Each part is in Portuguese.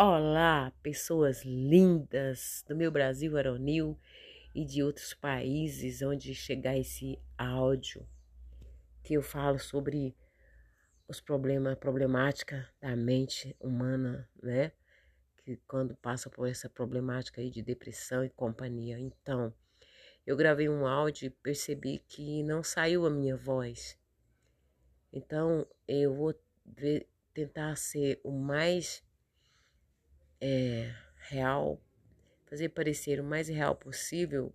Olá, pessoas lindas do meu Brasil Aronil e de outros países onde chegar esse áudio que eu falo sobre os problemas, problemática da mente humana, né? Que quando passa por essa problemática aí de depressão e companhia. Então, eu gravei um áudio e percebi que não saiu a minha voz. Então, eu vou ver, tentar ser o mais é, real, fazer parecer o mais real possível,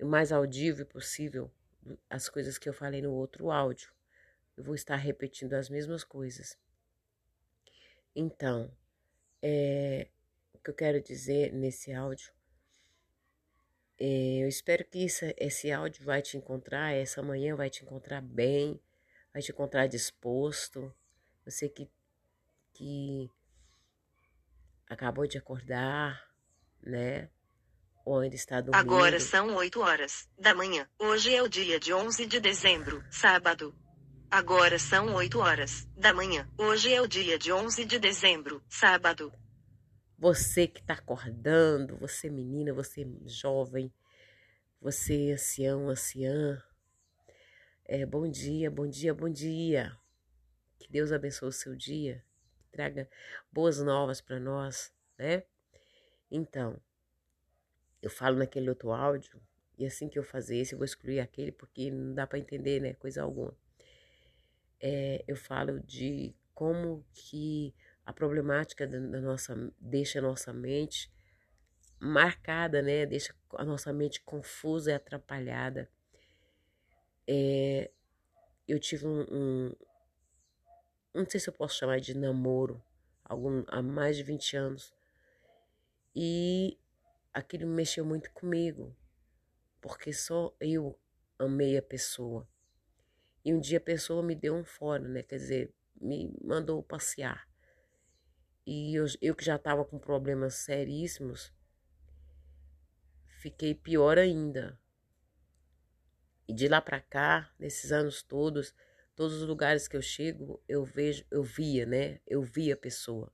o mais audível possível as coisas que eu falei no outro áudio. Eu vou estar repetindo as mesmas coisas. Então, é, o que eu quero dizer nesse áudio, é, eu espero que isso, esse áudio vai te encontrar, essa manhã vai te encontrar bem, vai te encontrar disposto. Você que, que acabou de acordar, né? Ou ainda está dormindo. Agora são 8 horas da manhã. Hoje é o dia de 11 de dezembro, sábado. Agora são 8 horas da manhã. Hoje é o dia de 11 de dezembro, sábado. Você que está acordando, você menina, você jovem, você ancião, anciã. É, bom dia, bom dia, bom dia. Que Deus abençoe o seu dia traga boas novas para nós, né? Então, eu falo naquele outro áudio, e assim que eu fazer esse, eu vou excluir aquele, porque não dá para entender, né? Coisa alguma. É, eu falo de como que a problemática da, nossa deixa a nossa mente marcada, né? Deixa a nossa mente confusa e atrapalhada. É, eu tive um, um, não sei se eu posso chamar de namoro, algum, há mais de 20 anos. E aquilo mexeu muito comigo, porque só eu amei a pessoa. E um dia a pessoa me deu um fora, né? Quer dizer, me mandou passear. E eu, eu que já estava com problemas seríssimos, fiquei pior ainda. E de lá para cá, nesses anos todos, Todos os lugares que eu chego, eu vejo, eu via, né? Eu via a pessoa.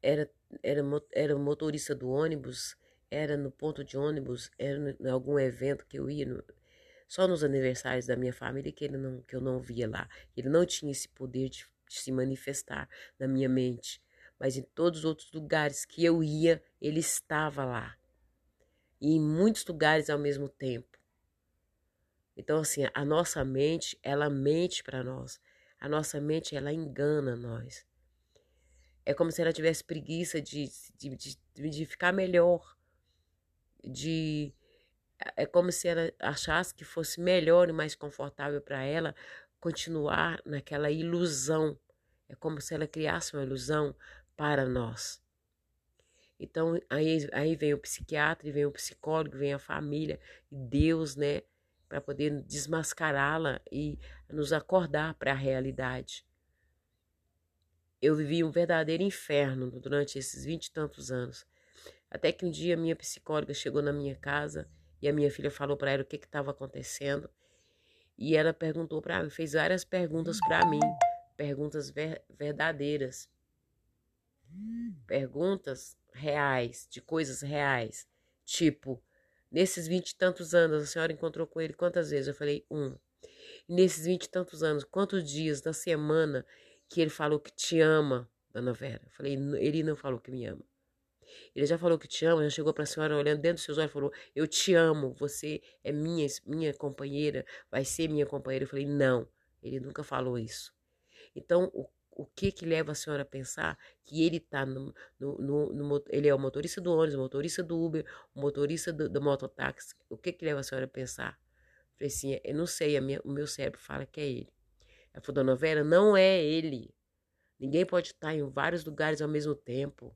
Era, era, era motorista do ônibus, era no ponto de ônibus, era em algum evento que eu ia, no, só nos aniversários da minha família que, ele não, que eu não via lá. Ele não tinha esse poder de, de se manifestar na minha mente. Mas em todos os outros lugares que eu ia, ele estava lá. E em muitos lugares ao mesmo tempo. Então, assim, a nossa mente, ela mente para nós. A nossa mente, ela engana nós. É como se ela tivesse preguiça de, de, de, de ficar melhor. De, é como se ela achasse que fosse melhor e mais confortável para ela continuar naquela ilusão. É como se ela criasse uma ilusão para nós. Então, aí, aí vem o psiquiatra, vem o psicólogo, vem a família, Deus, né? Para poder desmascará-la e nos acordar para a realidade. Eu vivi um verdadeiro inferno durante esses vinte e tantos anos. Até que um dia minha psicóloga chegou na minha casa e a minha filha falou para ela o que estava acontecendo. E ela perguntou para mim, fez várias perguntas para mim, perguntas ver, verdadeiras, perguntas reais, de coisas reais, tipo, Nesses vinte e tantos anos, a senhora encontrou com ele quantas vezes? Eu falei, um. E nesses vinte e tantos anos, quantos dias da semana que ele falou que te ama, dona Vera? Eu falei, ele não falou que me ama. Ele já falou que te ama, já chegou para a senhora olhando dentro dos seus olhos e falou: Eu te amo, você é minha, minha companheira, vai ser minha companheira. Eu falei: Não, ele nunca falou isso. Então, o o que que leva a senhora a pensar que ele tá no, no, no, no ele é o motorista do ônibus, o motorista do Uber, o motorista do, do mototáxi, o que que leva a senhora a pensar? Eu falei assim, eu não sei, minha, o meu cérebro fala que é ele. Ela falou, dona Vera, não é ele. Ninguém pode estar em vários lugares ao mesmo tempo.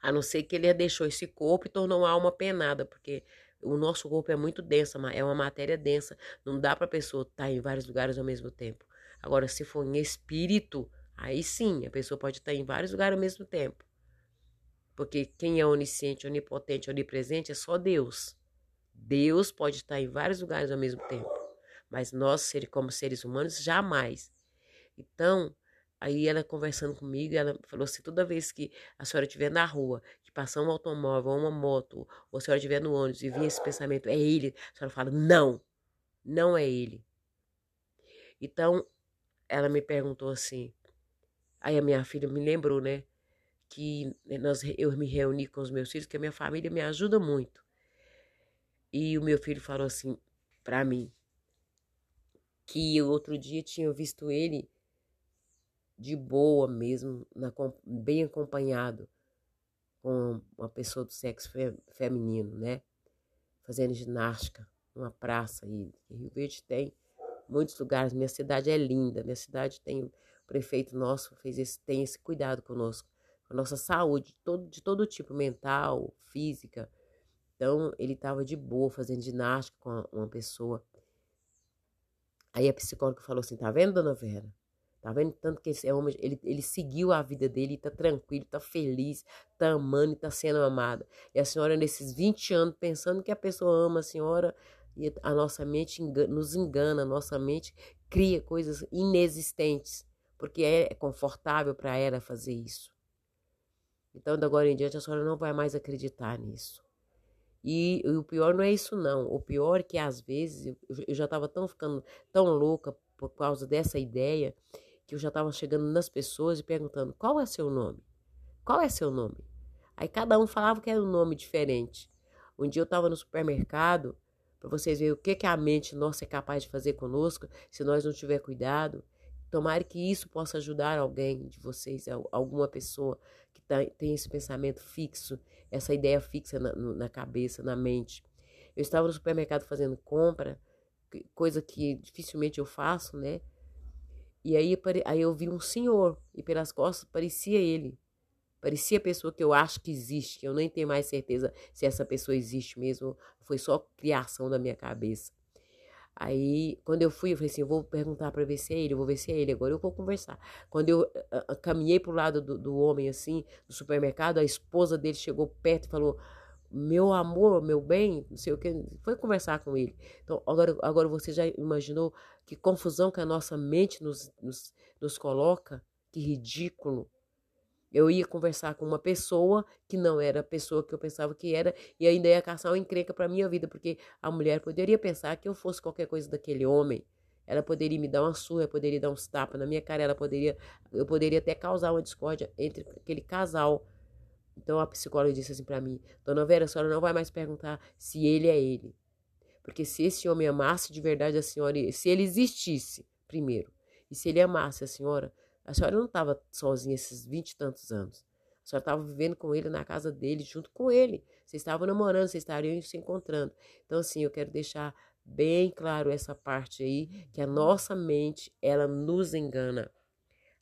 A não ser que ele deixou esse corpo e tornou uma alma penada, porque o nosso corpo é muito denso, é uma matéria densa. Não dá para a pessoa estar em vários lugares ao mesmo tempo. Agora, se for em espírito, aí sim, a pessoa pode estar em vários lugares ao mesmo tempo. Porque quem é onisciente, onipotente, onipresente é só Deus. Deus pode estar em vários lugares ao mesmo tempo. Mas nós, como seres humanos, jamais. Então, Aí ela conversando comigo, ela falou assim: toda vez que a senhora estiver na rua, que passar um automóvel, uma moto, ou a senhora estiver no ônibus e vir esse pensamento, é ele, a senhora fala: não, não é ele. Então, ela me perguntou assim. Aí a minha filha me lembrou, né? Que nós, eu me reuni com os meus filhos, que a minha família me ajuda muito. E o meu filho falou assim para mim que o outro dia tinha visto ele de boa mesmo, na, bem acompanhado com uma pessoa do sexo fe, feminino, né? Fazendo ginástica numa praça aí. Rio Verde tem muitos lugares. Minha cidade é linda. Minha cidade tem o prefeito nosso fez esse, tem esse cuidado conosco, com a nossa saúde, de todo, de todo tipo, mental, física. Então, ele estava de boa fazendo ginástica com uma pessoa. Aí a psicóloga falou assim: tá vendo, dona Vera? Tá vendo? Tanto que esse homem, ele, ele seguiu a vida dele, tá tranquilo, tá feliz, tá amando e tá sendo amado. E a senhora, nesses 20 anos, pensando que a pessoa ama a senhora, e a nossa mente engana, nos engana, a nossa mente cria coisas inexistentes, porque é confortável para ela fazer isso. Então, de agora em diante, a senhora não vai mais acreditar nisso. E, e, o pior não é isso, não. O pior é que às vezes eu, eu já estava tão ficando tão louca por causa dessa ideia que eu já estava chegando nas pessoas e perguntando: qual é seu nome? Qual é seu nome? Aí cada um falava que era um nome diferente. Um dia eu estava no supermercado, para vocês verem o que, que a mente nossa é capaz de fazer conosco se nós não tiver cuidado. Tomara que isso possa ajudar alguém de vocês, alguma pessoa que tá, tem esse pensamento fixo, essa ideia fixa na, na cabeça, na mente. Eu estava no supermercado fazendo compra, coisa que dificilmente eu faço, né? E aí, aí eu vi um senhor, e pelas costas parecia ele. Parecia a pessoa que eu acho que existe, que eu nem tenho mais certeza se essa pessoa existe mesmo, foi só criação da minha cabeça. Aí, quando eu fui, eu falei assim, eu vou perguntar para ver se é ele, vou ver se é ele, agora eu vou conversar. Quando eu uh, uh, caminhei pro lado do, do homem, assim, do supermercado, a esposa dele chegou perto e falou, meu amor, meu bem, não sei o que, foi conversar com ele. Então, agora, agora você já imaginou que confusão que a nossa mente nos, nos, nos coloca? Que ridículo. Eu ia conversar com uma pessoa que não era a pessoa que eu pensava que era e ainda ia caçar uma encrenca para minha vida, porque a mulher poderia pensar que eu fosse qualquer coisa daquele homem. Ela poderia me dar uma surra, poderia dar uns tapas na minha cara, ela poderia, eu poderia até causar uma discórdia entre aquele casal. Então a psicóloga disse assim para mim: Dona Vera, a senhora não vai mais perguntar se ele é ele. Porque se esse homem amasse de verdade a senhora, se ele existisse, primeiro, e se ele amasse a senhora, a senhora não estava sozinha esses vinte e tantos anos. A senhora estava vivendo com ele na casa dele, junto com ele. Vocês estavam namorando, vocês estariam se encontrando. Então, assim, eu quero deixar bem claro essa parte aí, que a nossa mente, ela nos engana.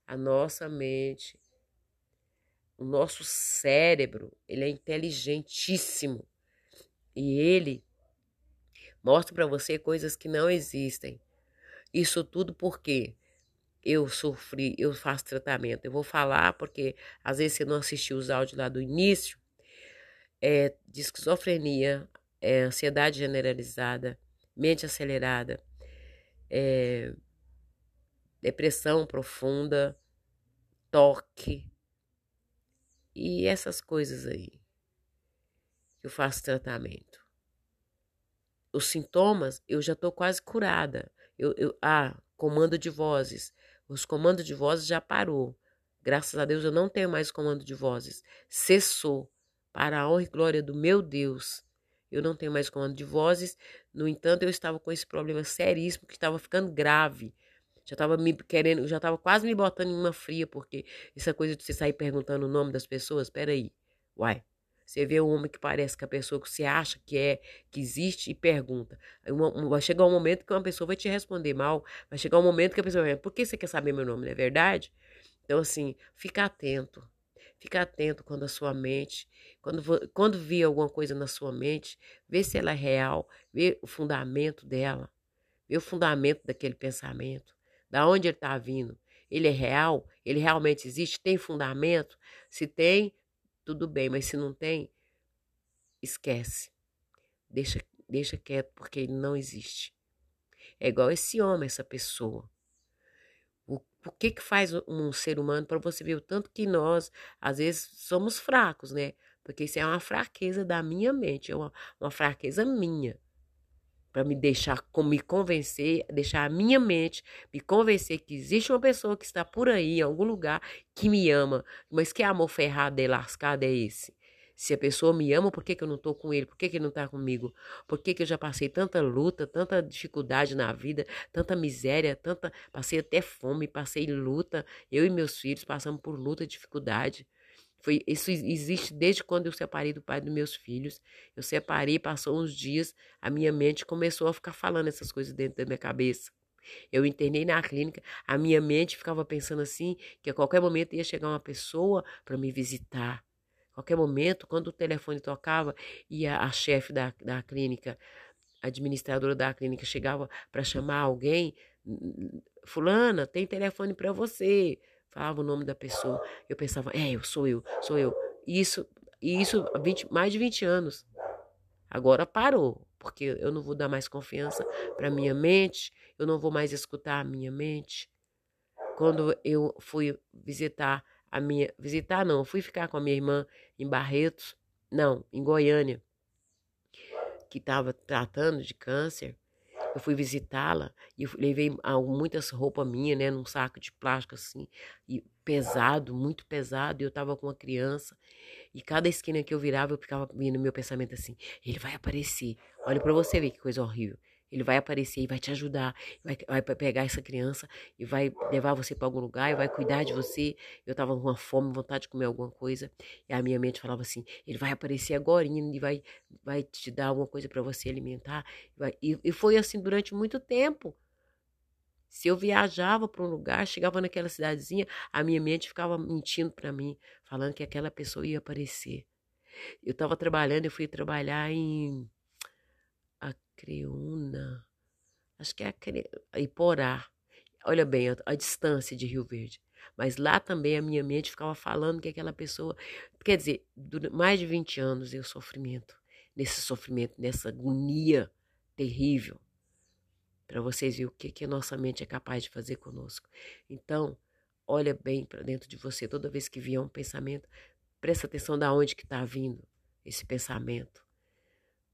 A nossa mente o nosso cérebro, ele é inteligentíssimo. E ele mostra para você coisas que não existem. Isso tudo porque eu sofri, eu faço tratamento. Eu vou falar porque às vezes você não assistiu os áudios lá do início. É, de esquizofrenia, é, ansiedade generalizada, mente acelerada, é, depressão profunda, toque, e essas coisas aí. Eu faço tratamento. Os sintomas, eu já estou quase curada. Eu, eu, ah, comando de vozes. Os comandos de vozes já parou. Graças a Deus eu não tenho mais comando de vozes. Cessou. Para a honra e glória do meu Deus. Eu não tenho mais comando de vozes. No entanto, eu estava com esse problema seríssimo que estava ficando grave. Já tava me querendo, já tava quase me botando em uma fria, porque essa coisa de você sair perguntando o nome das pessoas, peraí, uai. Você vê um homem que parece que a pessoa que você acha que é, que existe e pergunta. Vai chegar um momento que uma pessoa vai te responder mal, vai chegar um momento que a pessoa vai, por que você quer saber meu nome, não é verdade? Então, assim, fica atento. Fica atento quando a sua mente, quando, quando vir alguma coisa na sua mente, vê se ela é real, vê o fundamento dela, vê o fundamento daquele pensamento. Da onde ele está vindo? Ele é real? Ele realmente existe? Tem fundamento? Se tem, tudo bem, mas se não tem, esquece. Deixa, deixa quieto, porque ele não existe. É igual esse homem, essa pessoa. O, o que que faz um ser humano para você ver o tanto que nós, às vezes, somos fracos, né? Porque isso é uma fraqueza da minha mente, é uma, uma fraqueza minha. Para me deixar, me convencer, deixar a minha mente me convencer que existe uma pessoa que está por aí, em algum lugar, que me ama. Mas que amor ferrado e lascado é esse? Se a pessoa me ama, por que, que eu não estou com ele? Por que, que ele não está comigo? Por que, que eu já passei tanta luta, tanta dificuldade na vida, tanta miséria, tanta. Passei até fome, passei luta. Eu e meus filhos passamos por luta e dificuldade. Foi, isso existe desde quando eu separei do pai dos meus filhos. Eu separei, passou uns dias, a minha mente começou a ficar falando essas coisas dentro da minha cabeça. Eu internei na clínica, a minha mente ficava pensando assim, que a qualquer momento ia chegar uma pessoa para me visitar qualquer momento, quando o telefone tocava e a, a chefe da, da clínica, a administradora da clínica, chegava para chamar alguém, fulana, tem telefone para você. Falava o nome da pessoa. Eu pensava, é, eu sou eu, sou eu. Isso, isso 20, mais de 20 anos. Agora parou, porque eu não vou dar mais confiança para minha mente, eu não vou mais escutar a minha mente. Quando eu fui visitar a minha. Visitar não, fui ficar com a minha irmã em Barretos, não, em Goiânia, que estava tratando de câncer. Eu fui visitá-la e levei muitas roupas minhas, né, num saco de plástico assim, e pesado, muito pesado, e eu tava com uma criança. E cada esquina que eu virava, eu ficava no meu pensamento assim: ele vai aparecer. Olha para você ver que coisa horrível. Ele vai aparecer e vai te ajudar, vai, vai pegar essa criança e vai levar você para algum lugar e vai cuidar de você. Eu tava com uma fome, vontade de comer alguma coisa. E a minha mente falava assim: ele vai aparecer agora e vai, vai te dar alguma coisa para você alimentar. E, e foi assim durante muito tempo. Se eu viajava para um lugar, chegava naquela cidadezinha, a minha mente ficava mentindo para mim, falando que aquela pessoa ia aparecer. Eu estava trabalhando, eu fui trabalhar em Creúna, acho que é a Iporá. Olha bem, a, a distância de Rio Verde. Mas lá também a minha mente ficava falando que aquela pessoa. Quer dizer, mais de 20 anos eu sofrimento. Nesse sofrimento, nessa agonia terrível. Para vocês verem o que, que a nossa mente é capaz de fazer conosco. Então, olha bem para dentro de você. Toda vez que vier um pensamento, presta atenção da onde que está vindo esse pensamento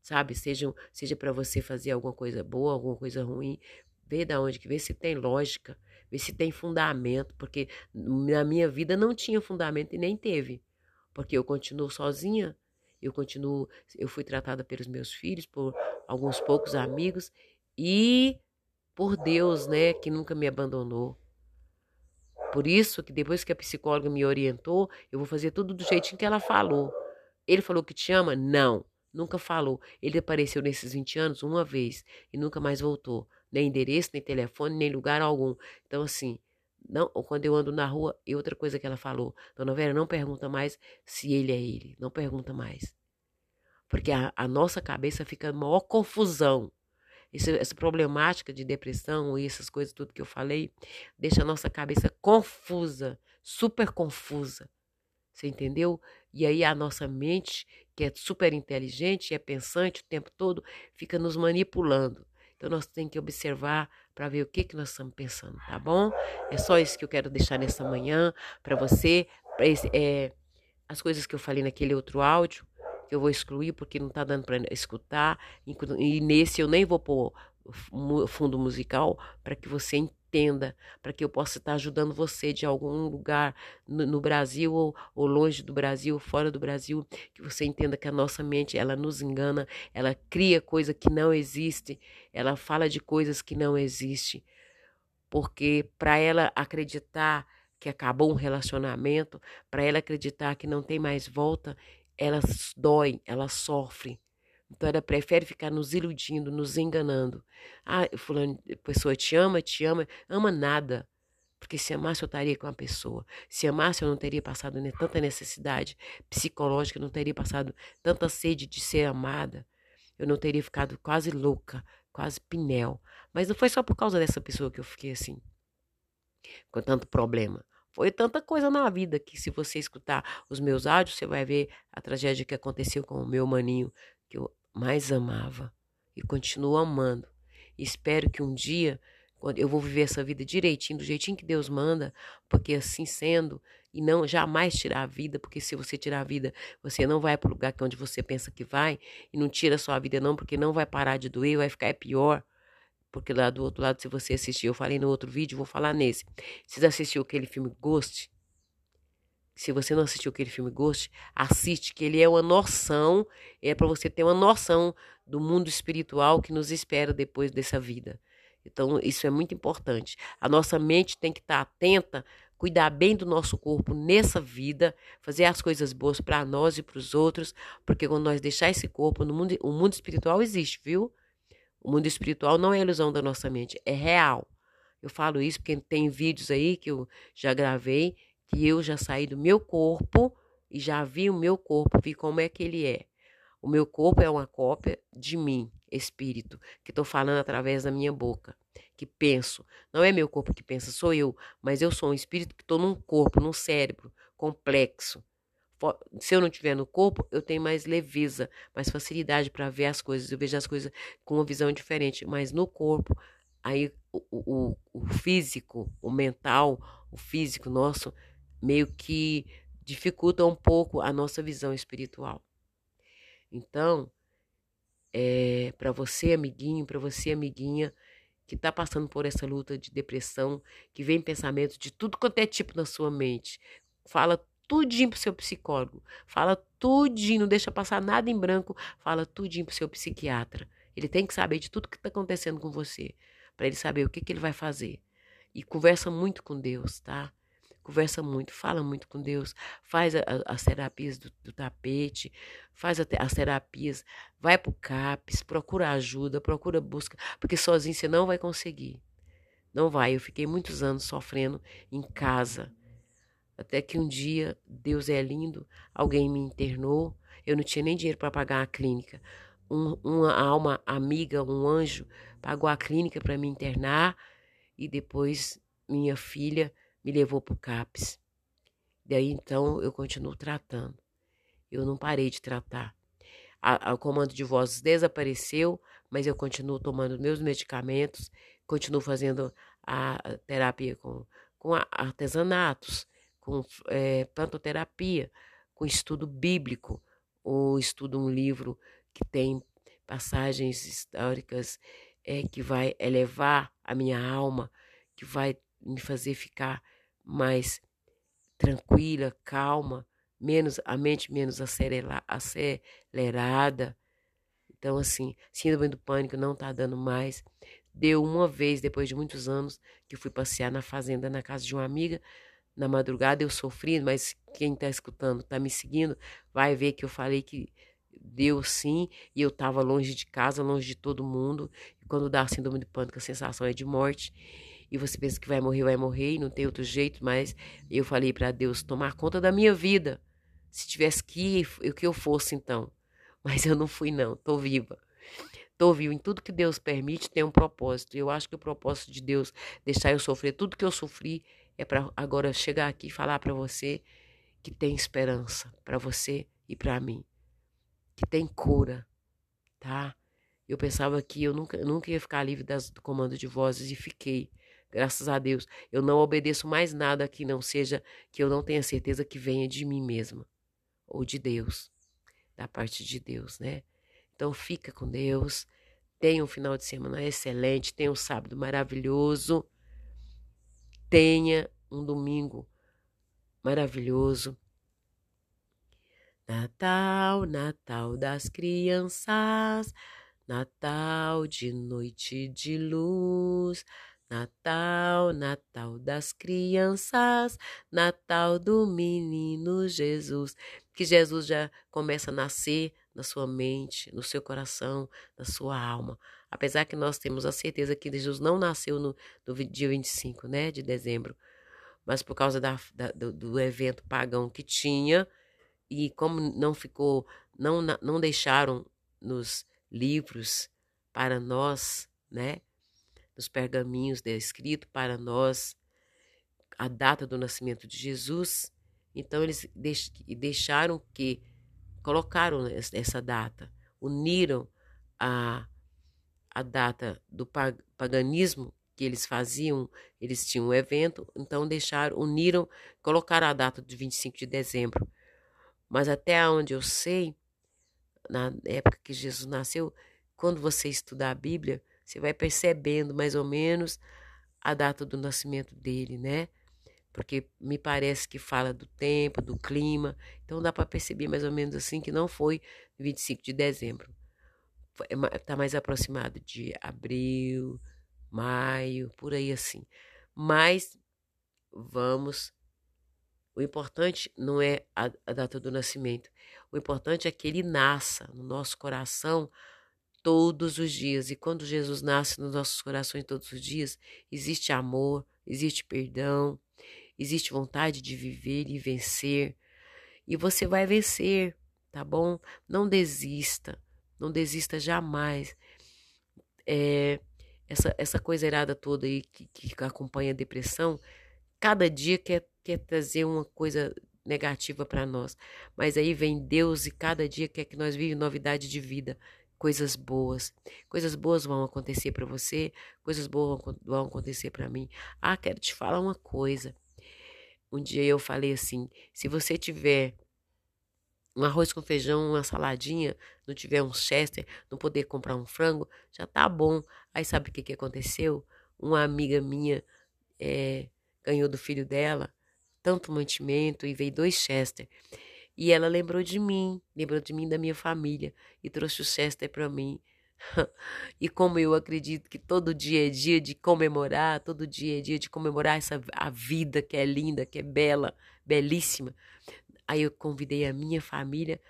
sabe? Seja, seja para você fazer alguma coisa boa, alguma coisa ruim, vê da onde que vê se tem lógica, vê se tem fundamento, porque na minha vida não tinha fundamento e nem teve, porque eu continuo sozinha, eu continuo, eu fui tratada pelos meus filhos, por alguns poucos amigos e por Deus, né, que nunca me abandonou. Por isso que depois que a psicóloga me orientou, eu vou fazer tudo do jeitinho que ela falou. Ele falou que te ama? Não. Nunca falou. Ele apareceu nesses 20 anos uma vez e nunca mais voltou. Nem endereço, nem telefone, nem lugar algum. Então, assim, não, quando eu ando na rua, e outra coisa que ela falou, Dona Vera, não pergunta mais se ele é ele. Não pergunta mais. Porque a, a nossa cabeça fica maior confusão. Esse, essa problemática de depressão e essas coisas, tudo que eu falei, deixa a nossa cabeça confusa, super confusa. Você entendeu? E aí a nossa mente, que é super inteligente, é pensante o tempo todo, fica nos manipulando. Então nós temos que observar para ver o que, que nós estamos pensando, tá bom? É só isso que eu quero deixar nessa manhã para você. Pra esse, é, as coisas que eu falei naquele outro áudio, que eu vou excluir porque não está dando para escutar. E nesse eu nem vou pôr fundo musical para que você entenda, para que eu possa estar ajudando você de algum lugar no, no Brasil ou, ou, longe do Brasil, fora do Brasil, que você entenda que a nossa mente, ela nos engana, ela cria coisa que não existe, ela fala de coisas que não existem, porque para ela acreditar que acabou um relacionamento, para ela acreditar que não tem mais volta, ela dói, ela sofre. Então ela prefere ficar nos iludindo, nos enganando. Ah, fulano, pessoa te ama, te ama, ama nada. Porque se amasse eu estaria com a pessoa. Se amasse eu não teria passado tanta necessidade psicológica, eu não teria passado tanta sede de ser amada. Eu não teria ficado quase louca, quase pinel. Mas não foi só por causa dessa pessoa que eu fiquei assim, com tanto problema. Foi tanta coisa na vida que se você escutar os meus áudios, você vai ver a tragédia que aconteceu com o meu maninho, que eu mais amava e continuo amando. Espero que um dia eu vou viver essa vida direitinho, do jeitinho que Deus manda, porque assim sendo, e não jamais tirar a vida, porque se você tirar a vida, você não vai para o lugar que é onde você pensa que vai, e não tira a sua vida não, porque não vai parar de doer, vai ficar é pior. Porque lá do outro lado, se você assistir, eu falei no outro vídeo, vou falar nesse. Se você assistiu aquele filme Ghost, se você não assistiu aquele filme Ghost, assiste, que ele é uma noção, é para você ter uma noção do mundo espiritual que nos espera depois dessa vida. Então, isso é muito importante. A nossa mente tem que estar atenta, cuidar bem do nosso corpo nessa vida, fazer as coisas boas para nós e para os outros, porque quando nós deixar esse corpo no mundo, o mundo espiritual existe, viu? O mundo espiritual não é ilusão da nossa mente, é real. Eu falo isso porque tem vídeos aí que eu já gravei, que eu já saí do meu corpo e já vi o meu corpo, vi como é que ele é. O meu corpo é uma cópia de mim, espírito, que estou falando através da minha boca, que penso. Não é meu corpo que pensa, sou eu, mas eu sou um espírito que estou num corpo, num cérebro complexo. Se eu não tiver no corpo, eu tenho mais leveza, mais facilidade para ver as coisas. Eu vejo as coisas com uma visão diferente, mas no corpo, aí o, o, o físico, o mental, o físico nosso, meio que dificulta um pouco a nossa visão espiritual. Então, é, para você, amiguinho, para você, amiguinha, que está passando por essa luta de depressão, que vem pensamentos de tudo quanto é tipo na sua mente. Fala tudinho pro seu psicólogo. Fala tudinho, não deixa passar nada em branco. Fala tudinho pro seu psiquiatra. Ele tem que saber de tudo que está acontecendo com você, para ele saber o que, que ele vai fazer. E conversa muito com Deus, tá? Conversa muito, fala muito com Deus, faz as terapias do, do, tapete, faz as terapias, vai para o CAPES, procura ajuda, procura busca, porque sozinho você não vai conseguir. Não vai. Eu fiquei muitos anos sofrendo em casa. Até que um dia, Deus é lindo, alguém me internou, eu não tinha nem dinheiro para pagar a clínica. Um, uma alma amiga, um anjo, pagou a clínica para me internar e depois minha filha me levou para o CAPS. Daí então eu continuo tratando. Eu não parei de tratar. O comando de vozes desapareceu, mas eu continuo tomando meus medicamentos, continuo fazendo a, terapia com, com artesanatos, com é, plantoterapia, com estudo bíblico, ou estudo um livro que tem passagens históricas é, que vai elevar a minha alma, que vai me fazer ficar mais tranquila, calma, menos a mente menos acelerada. Então, assim, síndrome do pânico não tá dando mais. Deu uma vez, depois de muitos anos, que eu fui passear na fazenda, na casa de uma amiga. Na madrugada eu sofri, mas quem tá escutando, tá me seguindo, vai ver que eu falei que deu sim, e eu tava longe de casa, longe de todo mundo. E quando dá síndrome do pânico, a sensação é de morte e você pensa que vai morrer, vai morrer e não tem outro jeito, mas eu falei para Deus tomar conta da minha vida. Se tivesse que ir, que eu fosse então. Mas eu não fui não, tô viva. Tô viva. Em tudo que Deus permite tem um propósito. Eu acho que o propósito de Deus deixar eu sofrer tudo que eu sofri é para agora chegar aqui e falar para você que tem esperança para você e para mim. Que tem cura, tá? Eu pensava que eu nunca, nunca ia ficar livre das, do comando de vozes e fiquei. Graças a Deus, eu não obedeço mais nada que não seja que eu não tenha certeza que venha de mim mesma ou de Deus, da parte de Deus, né? Então fica com Deus, tenha um final de semana excelente, tenha um sábado maravilhoso, tenha um domingo maravilhoso. Natal, Natal das crianças, Natal de noite de luz. Natal, Natal das crianças, Natal do menino Jesus. Que Jesus já começa a nascer na sua mente, no seu coração, na sua alma. Apesar que nós temos a certeza que Jesus não nasceu no, no dia 25 né, de dezembro, mas por causa da, da, do, do evento pagão que tinha, e como não ficou, não, não deixaram nos livros para nós, né? Nos pergaminhos descrito para nós a data do nascimento de Jesus. Então eles deixaram que colocaram essa data, uniram a, a data do paganismo que eles faziam, eles tinham um evento, então deixaram, uniram, colocaram a data de 25 de dezembro. Mas até onde eu sei, na época que Jesus nasceu, quando você estudar a Bíblia, você vai percebendo mais ou menos a data do nascimento dele, né? Porque me parece que fala do tempo, do clima, então dá para perceber mais ou menos assim que não foi 25 de dezembro. Está mais aproximado de abril, maio, por aí assim. Mas vamos. O importante não é a, a data do nascimento. O importante é que ele nasça no nosso coração todos os dias. E quando Jesus nasce nos nossos corações todos os dias, existe amor, existe perdão, existe vontade de viver e vencer. E você vai vencer, tá bom? Não desista, não desista jamais. É, essa, essa coisa errada toda aí que, que acompanha a depressão, cada dia quer, quer trazer uma coisa negativa para nós. Mas aí vem Deus e cada dia quer que nós vivamos novidade de vida, coisas boas. Coisas boas vão acontecer para você, coisas boas vão acontecer para mim. Ah, quero te falar uma coisa. Um dia eu falei assim: se você tiver um arroz com feijão, uma saladinha, não tiver um chester, não poder comprar um frango, já tá bom. Aí sabe o que, que aconteceu? Uma amiga minha é, ganhou do filho dela tanto mantimento e veio dois chester. E ela lembrou de mim, lembrou de mim da minha família e trouxe o chester para mim. e como eu acredito que todo dia é dia de comemorar, todo dia é dia de comemorar essa a vida que é linda, que é bela, belíssima. Aí eu convidei a minha família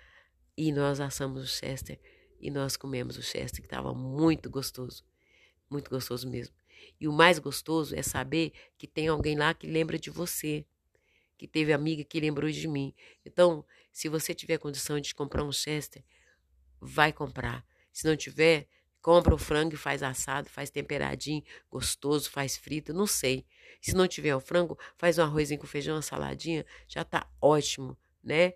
e nós assamos o Chester e nós comemos o Chester, que estava muito gostoso. Muito gostoso mesmo. E o mais gostoso é saber que tem alguém lá que lembra de você, que teve amiga que lembrou de mim. Então, se você tiver condição de comprar um Chester, vai comprar. Se não tiver, compra o frango e faz assado, faz temperadinho, gostoso, faz frito, não sei. Se não tiver o frango, faz um arrozinho com feijão, uma saladinha, já tá ótimo né?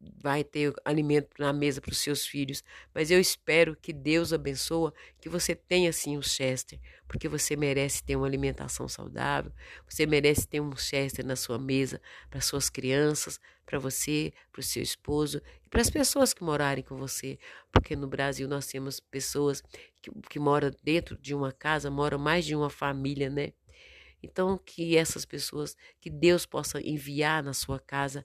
Vai ter alimento na mesa para os seus filhos. Mas eu espero que Deus abençoe, que você tenha sim o Chester, porque você merece ter uma alimentação saudável, você merece ter um Chester na sua mesa para suas crianças, para você, para o seu esposo e para as pessoas que morarem com você. Porque no Brasil nós temos pessoas que, que moram dentro de uma casa, moram mais de uma família, né? Então, que essas pessoas, que Deus possa enviar na sua casa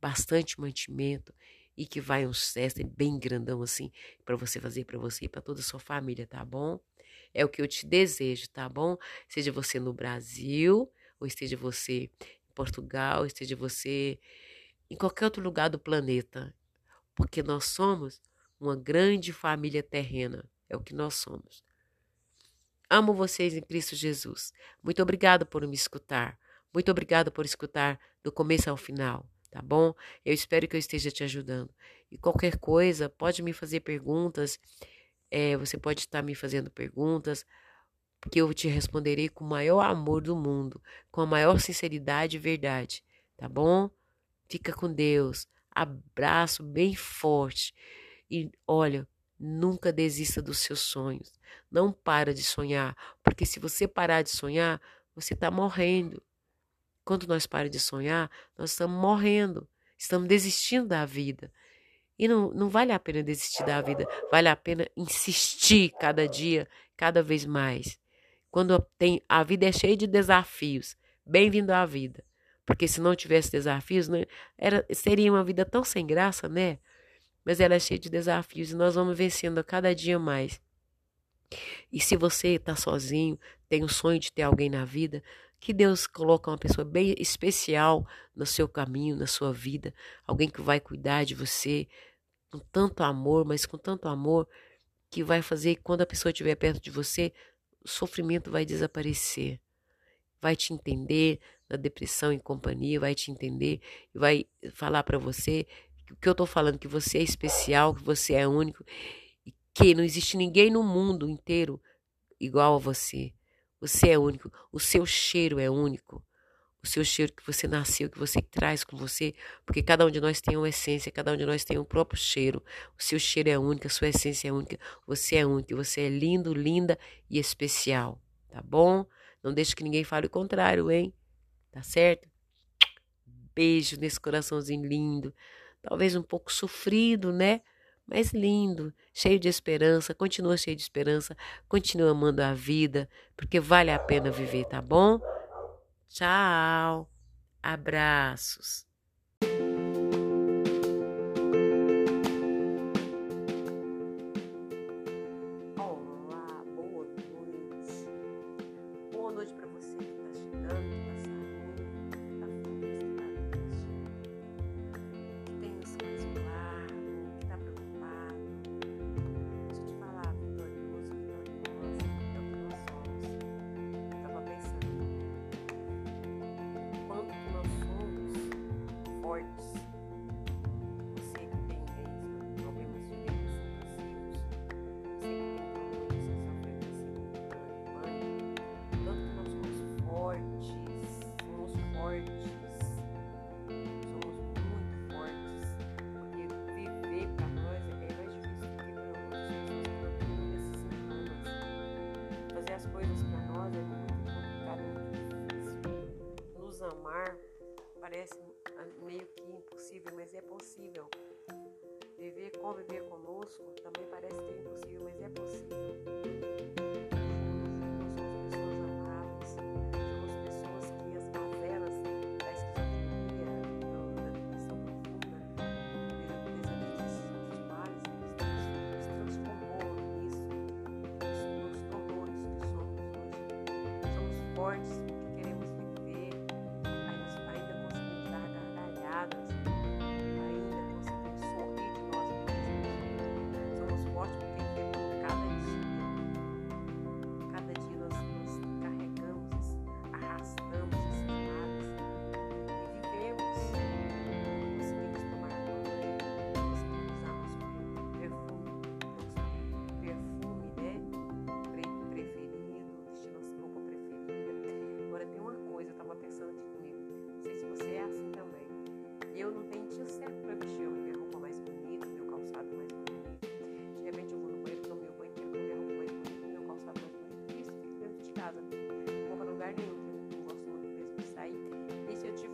bastante mantimento e que vai um cesto bem grandão assim para você fazer para você e para toda a sua família, tá bom? É o que eu te desejo, tá bom? Seja você no Brasil, ou esteja você em Portugal, esteja você em qualquer outro lugar do planeta, porque nós somos uma grande família terrena, é o que nós somos. Amo vocês em Cristo Jesus. Muito obrigado por me escutar. Muito obrigado por escutar do começo ao final tá bom? Eu espero que eu esteja te ajudando. E qualquer coisa, pode me fazer perguntas, é, você pode estar me fazendo perguntas, que eu te responderei com o maior amor do mundo, com a maior sinceridade e verdade, tá bom? Fica com Deus, abraço bem forte e olha, nunca desista dos seus sonhos. Não para de sonhar, porque se você parar de sonhar, você está morrendo. Quando nós paramos de sonhar, nós estamos morrendo, estamos desistindo da vida. E não, não vale a pena desistir da vida, vale a pena insistir cada dia, cada vez mais. Quando tem, a vida é cheia de desafios, bem-vindo à vida. Porque se não tivesse desafios, né, era, seria uma vida tão sem graça, né? Mas ela é cheia de desafios e nós vamos vencendo a cada dia mais. E se você está sozinho, tem o sonho de ter alguém na vida, que Deus coloca uma pessoa bem especial no seu caminho, na sua vida, alguém que vai cuidar de você com tanto amor, mas com tanto amor que vai fazer que quando a pessoa estiver perto de você, o sofrimento vai desaparecer. Vai te entender na depressão em companhia, vai te entender e vai falar para você o que eu estou falando, que você é especial, que você é único e que não existe ninguém no mundo inteiro igual a você. Você é único. O seu cheiro é único. O seu cheiro que você nasceu, que você traz com você, porque cada um de nós tem uma essência, cada um de nós tem um próprio cheiro. O seu cheiro é único, a sua essência é única. Você é único, você é lindo, linda e especial, tá bom? Não deixe que ninguém fale o contrário, hein? Tá certo? Beijo nesse coraçãozinho lindo. Talvez um pouco sofrido, né? Mas lindo, cheio de esperança. Continua cheio de esperança. Continua amando a vida, porque vale a pena viver, tá bom? Tchau. Abraços. Conviver conosco também parece é impossível, mas é possível.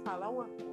Falar uma.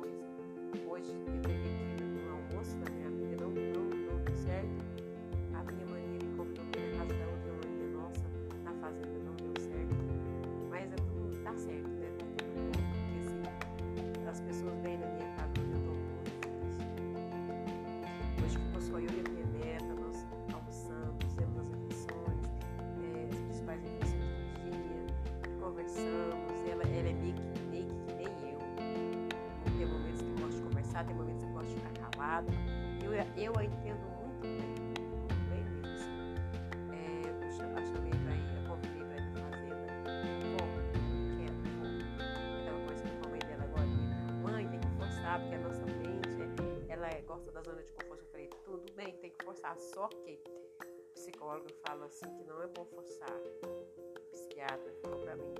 Zona de conforto. Eu falei, tudo bem, tem que forçar, só que o psicólogo fala assim que não é bom forçar. O psiquiatra falou pra mim,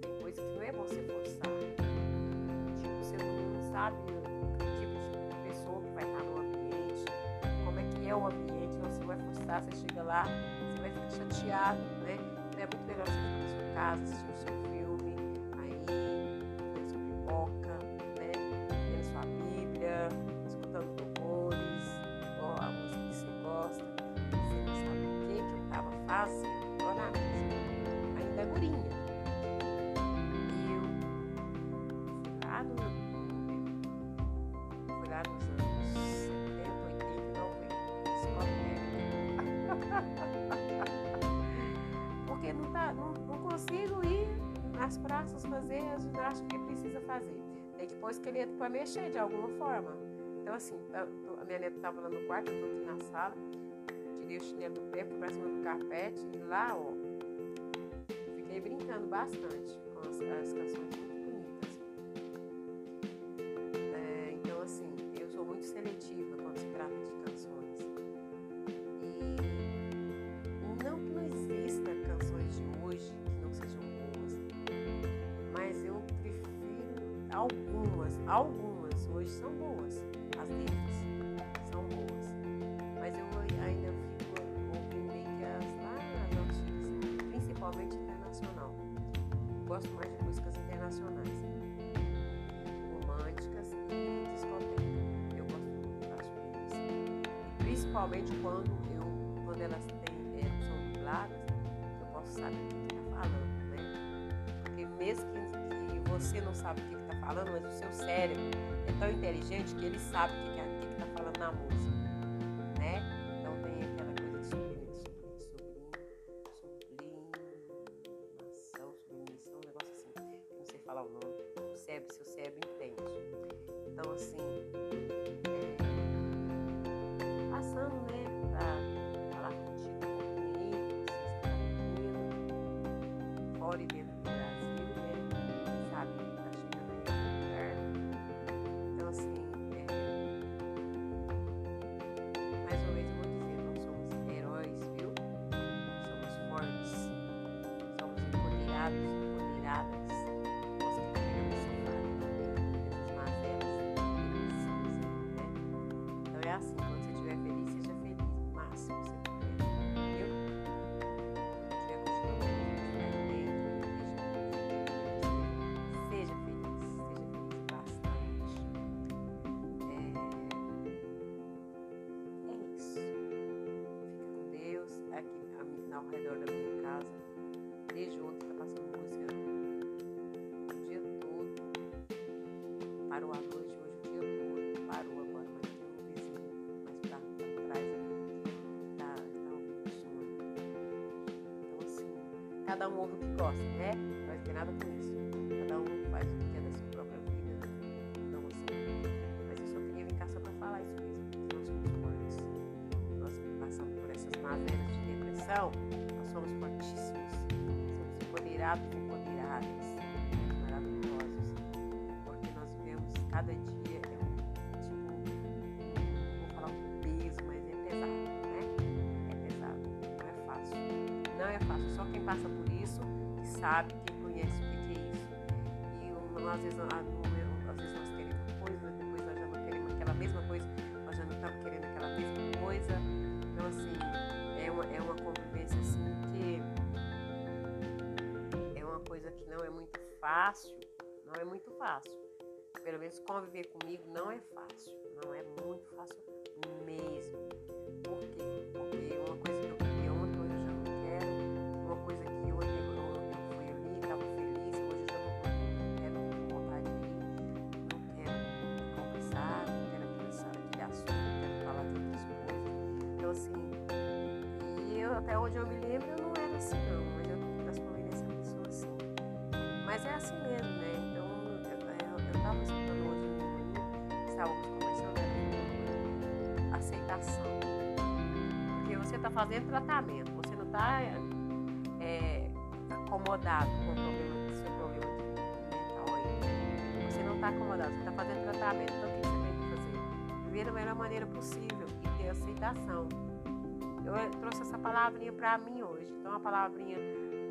tem coisa que não é bom você forçar. Tipo, você não sabe é o ambiente, você vai forçar, você chega lá, você vai ficar chateado, né? Então é muito melhor você ficar na sua casa, assistir o seu filme, praças fazer a ginástica que precisa fazer. Tem que pôr esqueleto para mexer de alguma forma. Então, assim, a minha neta estava lá no quarto, eu tô aqui na sala, tirei o chinelo do pé, fui pra cima do carpete e lá, ó, fiquei brincando bastante com as, as canções muito bonitas. É, então, assim, eu sou muito seletiva hoje são boas, as letras são boas, mas eu ainda fico ouvindo bem que as lá as antigas, principalmente internacional. gosto mais de músicas internacionais, românticas e discoteca. Eu gosto muito das playlists. Principalmente quando, tão inteligente que ele sabe o que está falando na música. Parou a noite, hoje o dia todo, parou agora, mas tem um vizinho mais pra, pra trás ali, tá, tá ouvindo som. Então assim, cada um ouve o que gosta, né? Não vai ter nada com isso. Passa por isso que sabe, quem conhece o que é isso. E um, às, vezes, às vezes nós queremos coisa, depois nós já não queremos aquela mesma coisa, nós já não estamos querendo aquela mesma coisa. Então assim, é uma, é uma convivência assim que é uma coisa que não é muito fácil, não é muito fácil pelo menos conviver comigo não é fácil. Não é muito fácil assim, e eu até onde eu me lembro eu não era assim não, mas eu me transformei nessa pessoa assim. Mas é assim mesmo, né? estava escutando hoje um estávamos conversando aceitação. Porque você está fazendo tratamento, você não está é, acomodado com o problema, seu problema mental aí. Você não está acomodado, você está fazendo tratamento. Então o que você tem que fazer? Viver da melhor maneira possível e ter aceitação. Eu trouxe essa palavrinha para mim hoje. Então a palavrinha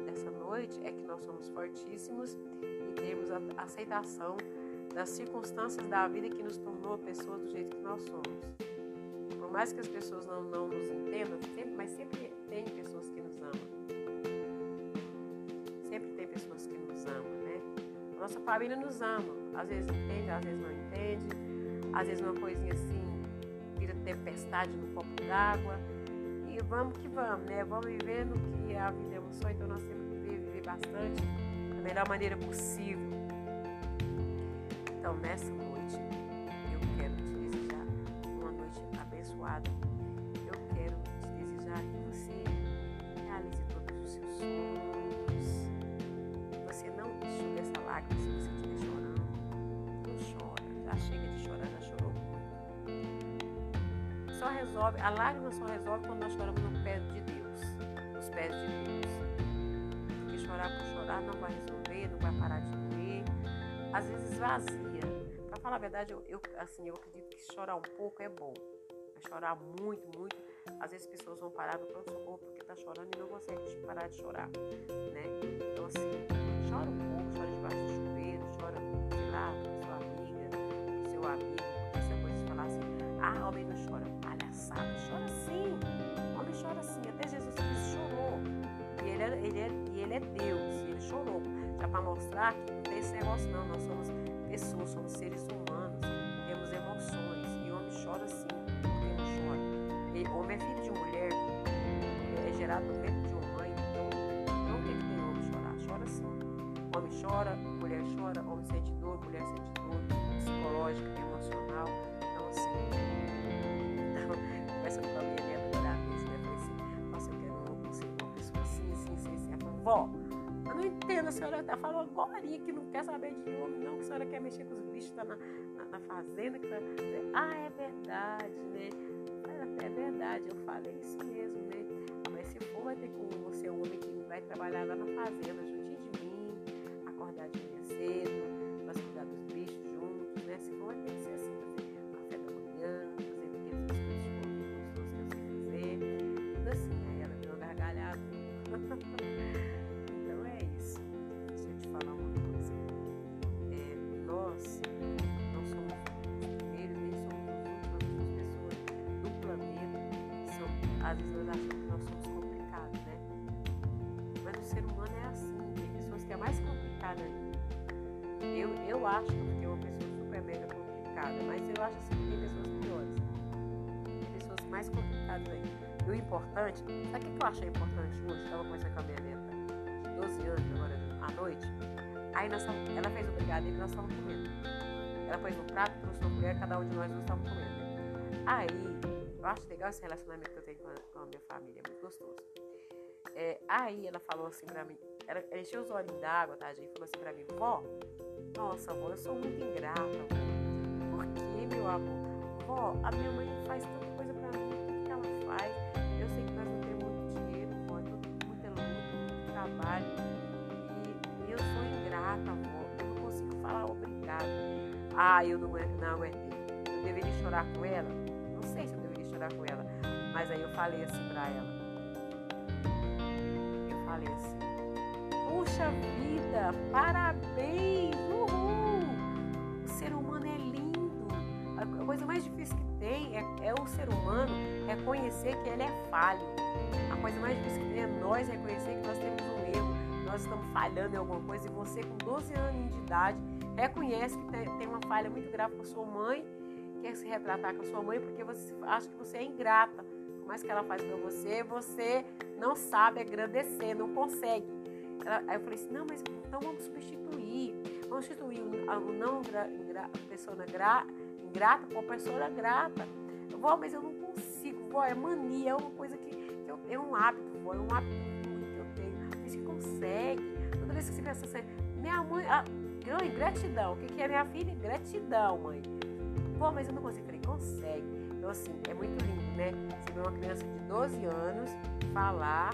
dessa noite é que nós somos fortíssimos e temos a aceitação das circunstâncias da vida que nos tornou pessoas do jeito que nós somos. Por mais que as pessoas não, não nos entendam, sempre, mas sempre tem pessoas que nos amam. Sempre tem pessoas que nos amam, né? A nossa família nos ama. Às vezes entende, às vezes não entende. Às vezes uma coisinha assim vira tempestade no copo d'água. E vamos que vamos, né? Vamos vivendo que a vida é um sonho, então nós temos que viver, viver bastante da melhor maneira possível então, nessa resolve, a lágrima só resolve quando nós choramos no pé de Deus. Nos pés de Deus. Porque chorar por chorar não vai resolver, não vai parar de doer. Às vezes vazia falar a verdade, eu, eu, assim, eu acredito que chorar um pouco é bom. Mas chorar muito, muito, às vezes pessoas vão parar no pronto-socorro porque tá chorando e não consegue parar de chorar, né? Então, assim, chora um pouco, chora debaixo do chuveiro, chora, sei lá, com sua amiga, com seu amigo, porque essa coisa de falar assim, ah, homem chora, palhaçada, chora sim, homem chora sim, até Jesus Cristo chorou, e ele é, ele é, e ele é Deus, ele chorou. Já para mostrar que não tem esse negócio, não. Nós somos pessoas, somos seres humanos, temos emoções. E homem chora sim, porque não chora. E, homem é filho de mulher, é gerado no ventre de uma mãe, então não tem que ter homem chorar. Chora sim. Homem chora, senhora até falou agora que não quer saber de homem, não, que a senhora quer mexer com os bichos tá na, na, na fazenda. Que tá... Ah, é verdade, né? Mas é verdade, eu falei isso mesmo, né? Mas se for, vai ter que você, um homem que vai trabalhar lá na fazenda, juntinho de mim, acordar de manhã cedo, Eu, eu acho que eu fiquei uma pessoa super mega complicada, mas eu acho assim que tem pessoas piores. Tem pessoas mais complicadas ainda. E o importante, sabe o que eu achei importante hoje? Estava conversando com a minha de 12 anos, agora à noite. Aí nós tava, ela fez o brigadeiro e nós estávamos comendo. Ela pôs no prato, trouxe uma colher, cada um de nós estávamos comendo. Aí, eu acho legal esse relacionamento que eu tenho com a, com a minha família, é muito gostoso. É, aí ela falou assim pra mim, ela, ela encheu os olhos d'água, tá, gente? Falou assim pra mim, vó, nossa, vó, eu sou muito ingrata, vó. Por que, meu amor? Vó, a minha mãe faz tanta coisa pra mim, tudo que ela faz. Eu sei que nós não temos muito dinheiro, vó, tudo muita luta, muito trabalho. E, eu sou ingrata, vó. Eu não consigo falar obrigado. Ah, eu não, não aguentei. Eu deveria chorar com ela? Não sei se eu deveria chorar com ela. Mas aí eu falei assim pra ela. Eu falei assim. Puxa vida, parabéns, o ser humano reconhecer que ele é falho. A coisa mais difícil que tem é nós reconhecer que nós temos um erro, nós estamos falhando em alguma coisa. E você, com 12 anos de idade, reconhece que tem, uma falha muito grave com a sua mãe, quer se retratar com a sua mãe porque você acha que você é ingrata. Por mais que ela faz para você, você não sabe agradecer, não consegue. Ela, aí eu falei assim, não, mas então vamos substituir. Vamos substituir o não gra, gra, pessoa gra, ingrata por pessoa grata. Vó, mas eu não consigo, vó, é mania, é uma coisa que, que eu, é um hábito, vó, é um hábito ruim que eu tenho. Mas você consegue. Toda vez que você pensa assim, minha mãe, ah, gratidão, o que, que é minha filha? Gratidão, mãe. Vó, mas eu não consigo. Falei, consegue. Então, assim, é muito lindo, né? Você vê uma criança de 12 anos falar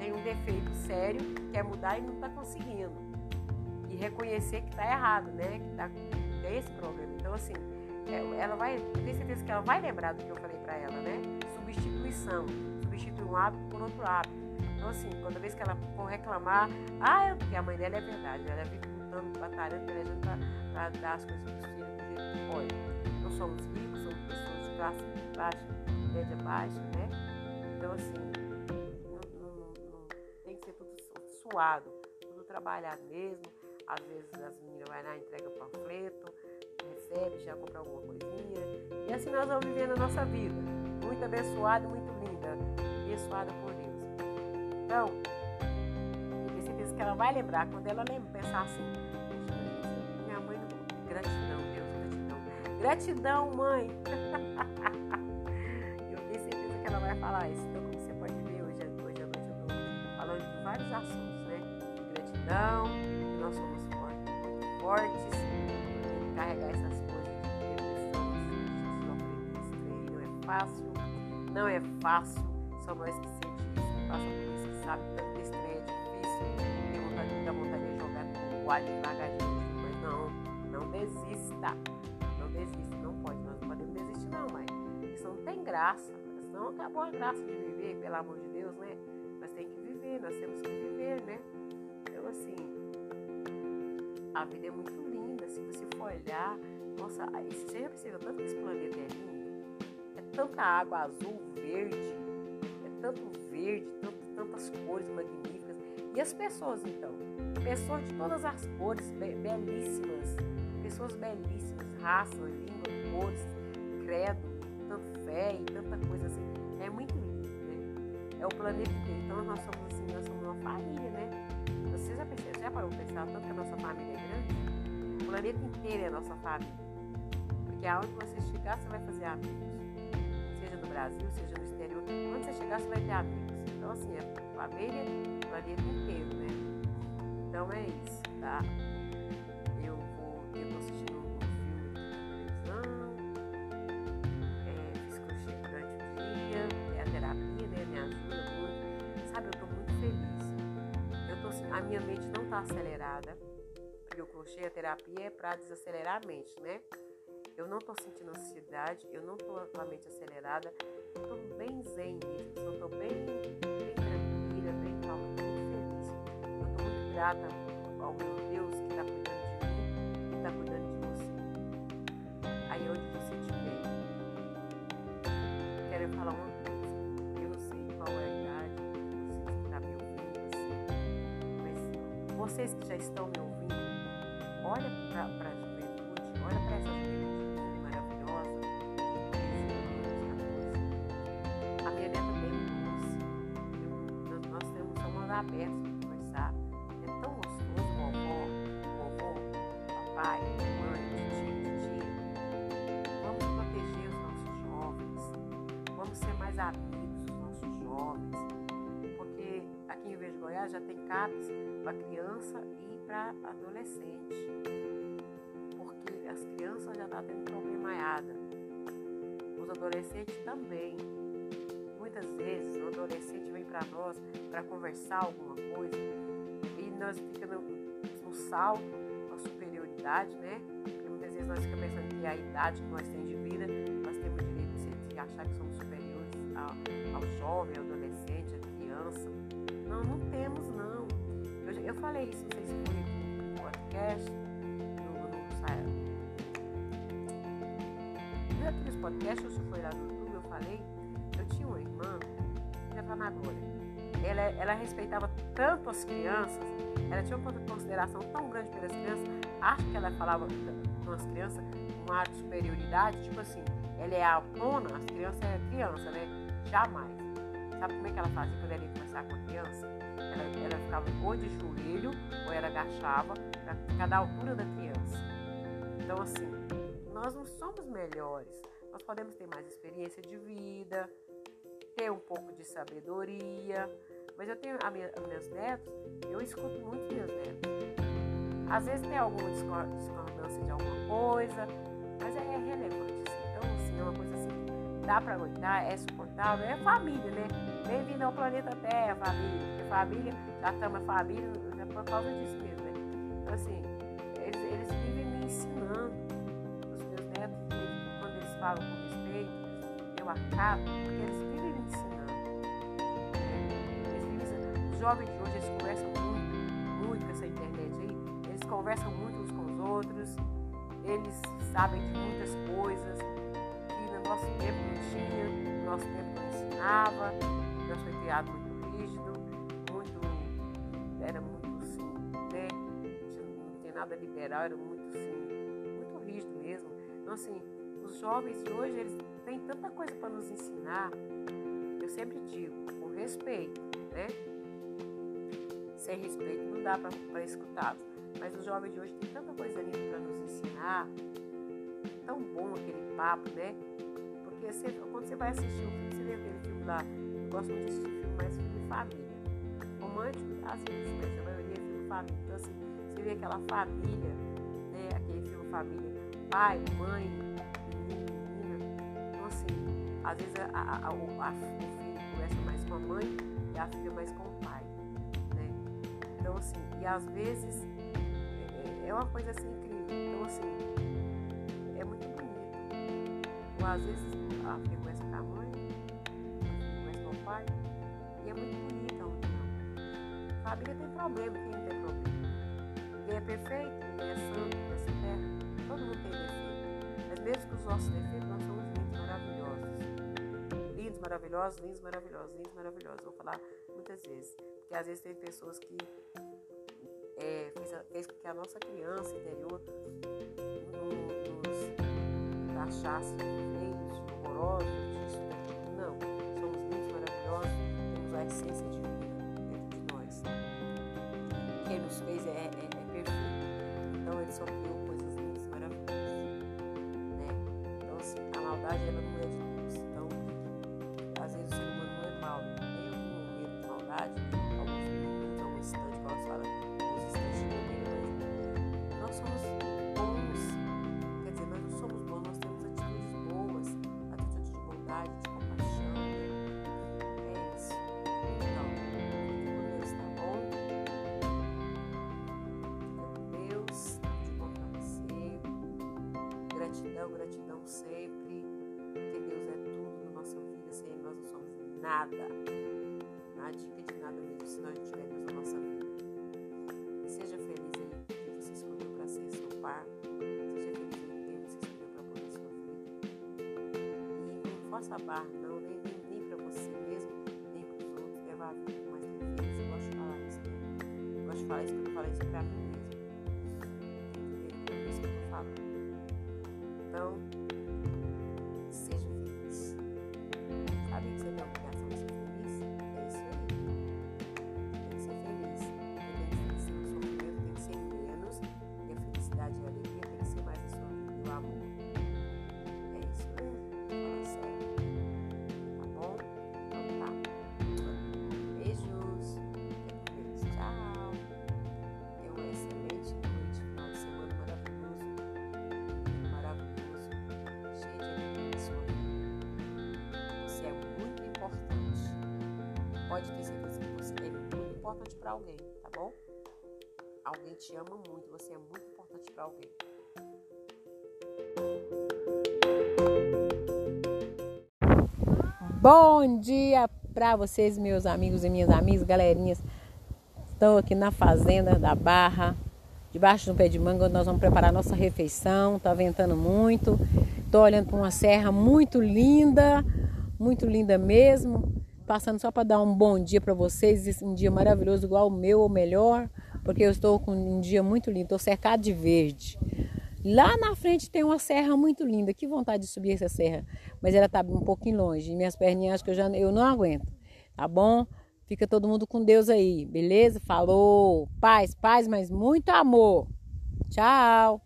tem um defeito sério, quer mudar e não está conseguindo. E reconhecer que está errado, né? Que, tá, que tem esse problema. Então, assim, ela vai, tenho certeza que ela vai lembrar do que eu falei para ela, né? Substituição. Substituir um hábito por outro hábito. Então, assim, toda vez que ela for reclamar, ah, eu, porque a mãe dela é verdade, ela fica lutando, batalhando, pelejando para dar as coisas para os filhos do jeito que pode. Não somos ricos, somos pessoas de classe baixa, média baixa, né? Então, assim, suado, tudo trabalhado mesmo. Às vezes as meninas vão lá, entrega panfleto, já compra alguma coisinha. E assim nós vamos vivendo a nossa vida. Muito abençoada, muito linda. Abençoada por Deus. Então, eu tenho certeza que ela vai lembrar, quando ela lembra, pensar assim, minha mãe, gratidão, Deus, gratidão. Gratidão, mãe. eu tenho certeza que ela vai falar isso. Então, como você pode ver, hoje, hoje à noite eu estou falando de vários assuntos gratidão, que nós somos fortes, fortes, carregar essas coisas de depressão, de não é fácil, não é fácil, só nós que sentimos isso, que passam por isso, que tanto que esse trem é difícil, tem vontade, dá vontade de jogar com o ar devagarzinho, mas não, não desista, não desista, não pode, nós não podemos desistir não, mas isso não tem graça, senão acabou a graça de viver, pelo amor de Deus, né? Nós temos que viver, nós temos que viver, né? Então, assim, a vida é muito. Se você for olhar, nossa, você já percebeu tanto que esse planeta é lindo? É tanta água azul, verde, é tanto verde, tanto, tantas cores magníficas. E as pessoas, então? Pessoas de todas as cores, be belíssimas. Pessoas belíssimas, raça, língua, cores, credo, tanto fé e tanta coisa assim. É muito lindo, né? É o planeta inteiro. Então nós somos assim, nós somos uma família, né? Você já pensou, já parou para pensar tanto que a nossa família é grande? Planeta inteiro é a nossa família. Porque aonde você chegar, você vai fazer amigos. Seja no Brasil, seja no exterior. Onde você chegar, você vai ter amigos. Então, assim, é família, planeta inteiro, né? Então é isso, tá? Eu vou, eu tô assistindo um filme de televisão, é, fiz crochê durante o dia, é a terapia, né? Me ajuda muito. Sabe, eu tô muito feliz. Eu tô assim, a minha mente não tá acelerada, crochê, a terapia é pra desacelerar a mente, né? Eu não tô sentindo ansiedade, eu não tô com a mente acelerada, eu tô bem zen mesmo, eu tô bem, bem tranquila, bem calma, muito feliz. Eu tô muito grata ao meu Deus que tá cuidando de mim, que tá cuidando de você. Aí onde você estiver, quero falar uma coisa. Eu não sei qual é a idade de vocês que tá me ouvindo, assim, mas vocês que já estão me ouvindo, olha pra, pra juventude, olha pra essa juventude maravilhosa, 15 anos, 14. A minha neta tem 12. Eu- nós temos somos abertos para conversar. É tão gostoso, vovó, vovô, papai, mãe, tio, titia. Vamos proteger os nossos jovens. Vamos ser mais amigos dos nossos jovens. Porque aqui em Rio Verde Goiás já tem CAPS para criança para adolescente. Porque as crianças já estão tendo problemaiada. Os adolescentes também. Muitas vezes o adolescente vem para nós para conversar alguma coisa e nós ficamos no salto, a superioridade, né? Porque muitas vezes nós ficamos pensando que a idade que nós temos de vida, nós temos o direito de, de achar que somos superiores ao, ao jovem, ao adolescente, à criança. Não, não temos não. Eu, eu falei isso, não sei se foi no podcast, no, no, Viu aqui nos podcasts, ou se foi lá no YouTube, eu falei, eu tinha uma irmã, Magônia. Ela, ela respeitava tanto as crianças, ela tinha uma consideração tão grande pelas crianças, acho que ela falava com as crianças com ar de superioridade, tipo assim, ela é autônoma, as crianças é criança, né? Jamais. Sabe como é que ela fazia quando ela ia conversar com a criança? Ela, ela ficava ou de joelho, ou ela agachava, para ficar da altura da criança. Então, assim, nós não somos melhores. Nós podemos ter mais experiência de vida, ter um pouco de sabedoria. Mas eu tenho a minha, minhas netos, eu escuto muito meus netos. Às vezes tem alguma discor- discordância de alguma coisa, mas é relevante. Assim. Então, assim, é uma coisa assim dá pra aguentar, é suportável, é família, né? Bem-vindo ao planeta Terra, família. Porque família, já estamos família, é por causa disso mesmo, né? Então, assim, eles, eles vivem me ensinando. Os meus netos, quando eles falam com respeito, eu acato, porque eles vivem me ensinando. né? Eles vivem ensinando. Os jovens de hoje, eles conversam muito, muito com essa internet aí. Eles conversam muito uns com os outros. Eles sabem de muitas coisas nosso tempo não tinha, no nosso tempo não ensinava. Nós foi criado muito rígido, muito. Era muito assim, né? Não tinha nada liberal, era muito assim, muito rígido mesmo. Então, assim, os jovens de hoje, eles têm tanta coisa para nos ensinar. Eu sempre digo, com respeito, né? Sem respeito não dá para escutá-los. Mas os jovens de hoje têm tanta coisa linda para nos ensinar. Tão bom aquele papo, né? Porque você, quando você vai assistir um filme, você vê aquele filme lá. Eu gosto muito de assistir filme, mais filme família. Romântico, às vezes, mas a maioria é filme família. Então, assim, você vê aquela família, né? Aquele filme família, pai, mãe, menino, menina. Então, assim, às vezes a, a, a, o filho conversa mais com a mãe e a filha mais com o pai, né? Então, assim, e às vezes é, é uma coisa assim incrível. Então, assim, é muito bonito. Ou às vezes a filha conversa com a mãe, a filha conversa com o pai, e é muito bonita a união. Família tem problema, quem não tem problema? Ninguém é perfeito, ninguém é santo nessa terra. Todo mundo tem defeito. Mas mesmo com os nossos defeitos, nós somos lindos, maravilhosos. Lindos, maravilhosos, lindos, maravilhosos, lindos, maravilhosos. Vou falar muitas vezes. Porque às vezes tem pessoas que é, fez, fez com que a nossa criança interior nos taxasse feios, horrorosos, disso, Não, somos lindos, maravilhosos, temos a essência divina dentro de nós. Quem nos fez é, é, é perfeito. Então ele só criou Sempre. Porque Deus é tudo na nossa vida. Sem Ele nós não somos nada. Nada dica de nada mesmo se nós não tiver Deus na nossa vida. E seja feliz aí quem você escolheu para ser seu par. Seja feliz aí quem você escolheu para poder sua vida. E não força a barra, não, nem, nem, nem para você mesmo, nem para os outros. Leva a vida com mais leveza. Eu gosto de falar isso, né? Eu gosto de falar isso quando eu falo isso para mim mesmo. Entendeu? É isso que eu tô falando. Então, importante para alguém, tá bom? Alguém te ama muito, você é muito importante para alguém. Bom dia para vocês, meus amigos e minhas amigas, galerinhas. Estou aqui na fazenda da Barra, debaixo de um pé de manga, onde nós vamos preparar nossa refeição. Tá ventando muito. Estou olhando para uma serra muito linda, muito linda mesmo. Passando só para dar um bom dia para vocês, um dia maravilhoso, igual o meu ou melhor, porque eu estou com um dia muito lindo. Estou cercado de verde. Lá na frente tem uma serra muito linda. Que vontade de subir essa serra, mas ela está um pouquinho longe. Minhas perninhas acho que eu já eu não aguento. Tá bom? Fica todo mundo com Deus aí, beleza? Falou. Paz, paz, mas muito amor. Tchau.